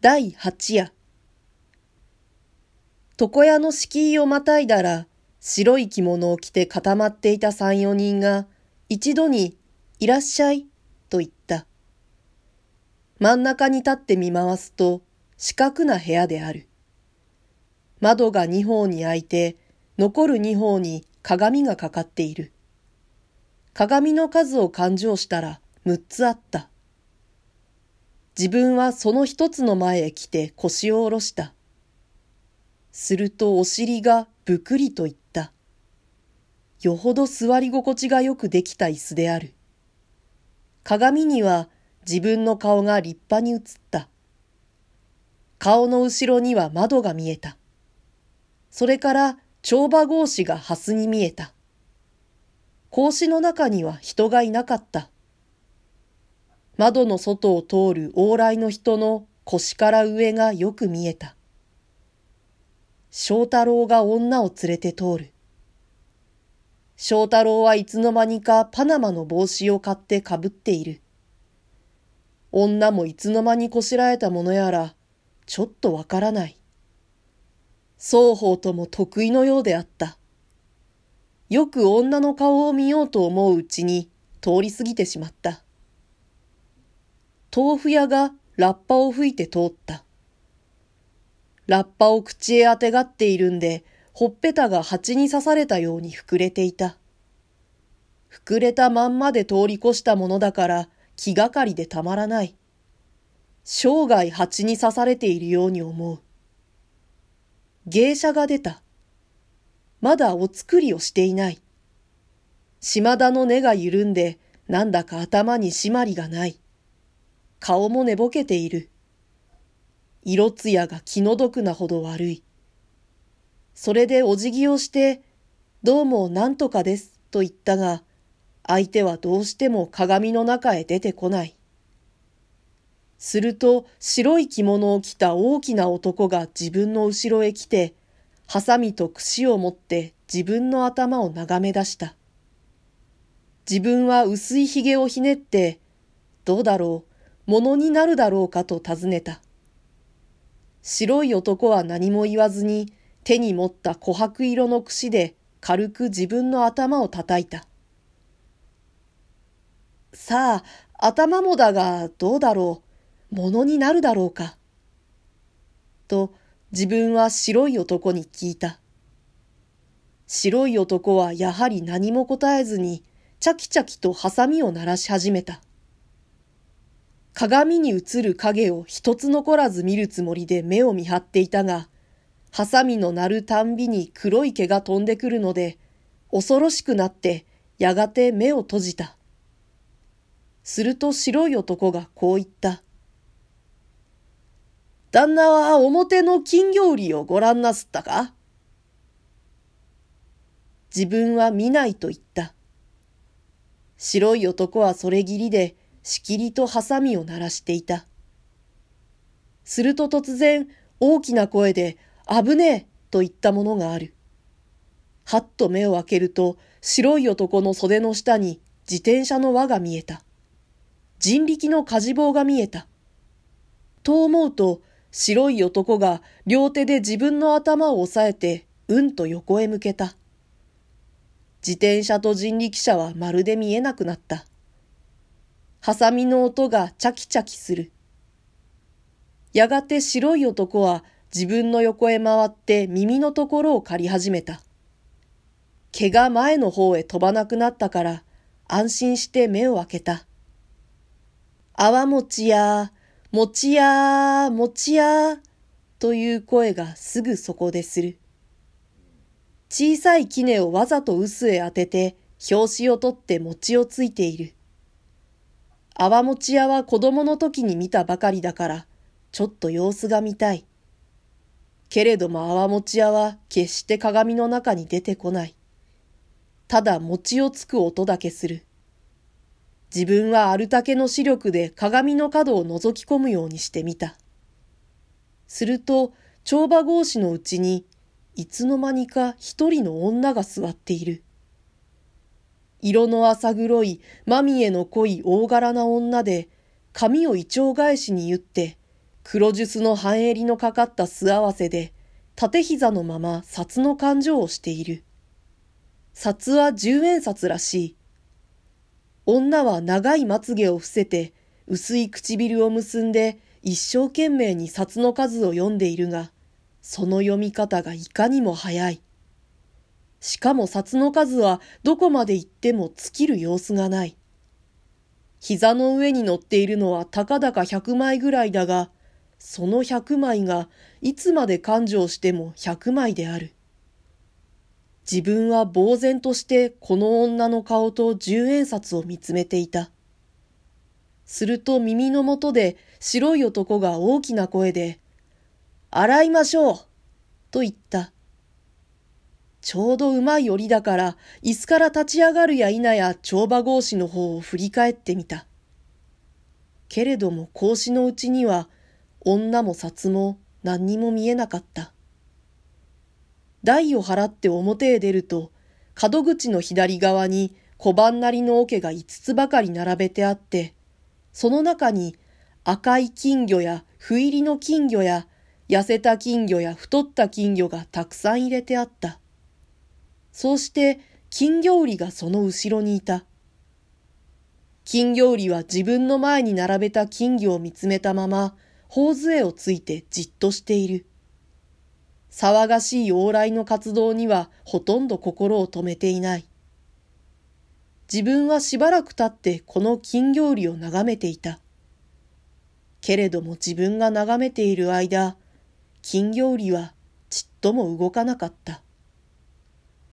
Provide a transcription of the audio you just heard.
第八夜。床屋の敷居をまたいだら、白い着物を着て固まっていた三四人が、一度に、いらっしゃい、と言った。真ん中に立って見回すと、四角な部屋である。窓が二方に開いて、残る二方に鏡がかかっている。鏡の数を勘定したら六つあった。自分はその一つの前へ来て腰を下ろした。するとお尻がぶくりと言った。よほど座り心地がよくできた椅子である。鏡には自分の顔が立派に映った。顔の後ろには窓が見えた。それから帳場格子が蓮に見えた。格子の中には人がいなかった。窓の外を通る往来の人の腰から上がよく見えた。翔太郎が女を連れて通る。翔太郎はいつの間にかパナマの帽子を買ってかぶっている。女もいつの間にこしらえたものやら、ちょっとわからない。双方とも得意のようであった。よく女の顔を見ようと思ううちに通り過ぎてしまった。豆腐屋がラッパを吹いて通った。ラッパを口へあてがっているんで、ほっぺたが蜂に刺されたように膨れていた。膨れたまんまで通り越したものだから気がかりでたまらない。生涯蜂に刺されているように思う。芸者が出た。まだお作りをしていない。島田の根が緩んで、なんだか頭に締まりがない。顔も寝ぼけている。色艶が気の毒なほど悪い。それでお辞儀をして、どうもなんとかですと言ったが、相手はどうしても鏡の中へ出てこない。すると白い着物を着た大きな男が自分の後ろへ来て、ハサミと櫛を持って自分の頭を眺め出した。自分は薄い髭をひねって、どうだろう、ものになるだろうかと尋ねた。白い男は何も言わずに手に持った琥珀色の櫛で軽く自分の頭を叩いた。さあ、頭もだがどうだろう、ものになるだろうか？と自分は白い男に聞いた。白い男はやはり何も答えずに、チャキチャキとハサミを鳴らし始めた。鏡に映る影を一つ残らず見るつもりで目を見張っていたが、ハサミの鳴るたんびに黒い毛が飛んでくるので、恐ろしくなってやがて目を閉じた。すると白い男がこう言った。旦那は表の金魚売りをご覧なすったか？自分は見ないと言った。白い男はそれぎりで、しきりとハサミを鳴らしていた。すると突然、大きな声で、危ねえと言ったものがある。はっと目を開けると、白い男の袖の下に自転車の輪が見えた。人力の火事棒が見えた。と思うと、白い男が両手で自分の頭を押さえて、うんと横へ向けた。自転車と人力車はまるで見えなくなった。ハサミの音がチャキチャキする。やがて白い男は自分の横へ回って耳のところを借り始めた。毛が前の方へ飛ばなくなったから安心して目を開けた。泡餅や、餅や、餅や、という声がすぐそこでする。小さい杵をわざと臼へ当てて、表紙を取って餅をついている。泡餅屋は子供の時に見たばかりだから、ちょっと様子が見たい。けれども泡餅屋は決して鏡の中に出てこない。ただ餅をつく音だけする。自分はあるだけの視力で鏡の角を覗き込むようにしてみた。すると、帳場格子のうちに、いつの間にか一人の女が座っている。色の浅黒い、まみえの濃い大柄な女で、髪を一丁返しに言って、黒ジュスの半襟のかかった素合わせで、縦膝のまま札の勘定をしている。札は十円札らしい。女は長いまつげを伏せて、薄い唇を結んで、一生懸命に札の数を読んでいるが、その読み方がいかにも早い。しかも札の数はどこまで行っても尽きる様子がない。膝の上に乗っているのはたかだか100枚ぐらいだが、その100枚がいつまで勘定しても100枚である。自分は呆然としてこの女の顔と十円札を見つめていた。すると耳の元で白い男が大きな声で、洗いましょうと言った。ちょうどうまい折だから、椅子から立ち上がるや否や帳場格子の方を振り返ってみた。けれども格子のうちには、女も札も何にも見えなかった。台を払って表へ出ると、角口の左側に小判なりの桶が五つばかり並べてあって、その中に赤い金魚や不入りの金魚や痩せた金魚や太った金魚がたくさん入れてあった。そうして金魚売りがその後ろにいた。金魚売りは自分の前に並べた金魚を見つめたまま、頬杖をついてじっとしている。騒がしい往来の活動にはほとんど心を止めていない。自分はしばらく経ってこの金魚売りを眺めていた。けれども自分が眺めている間、金魚売りはちっとも動かなかった。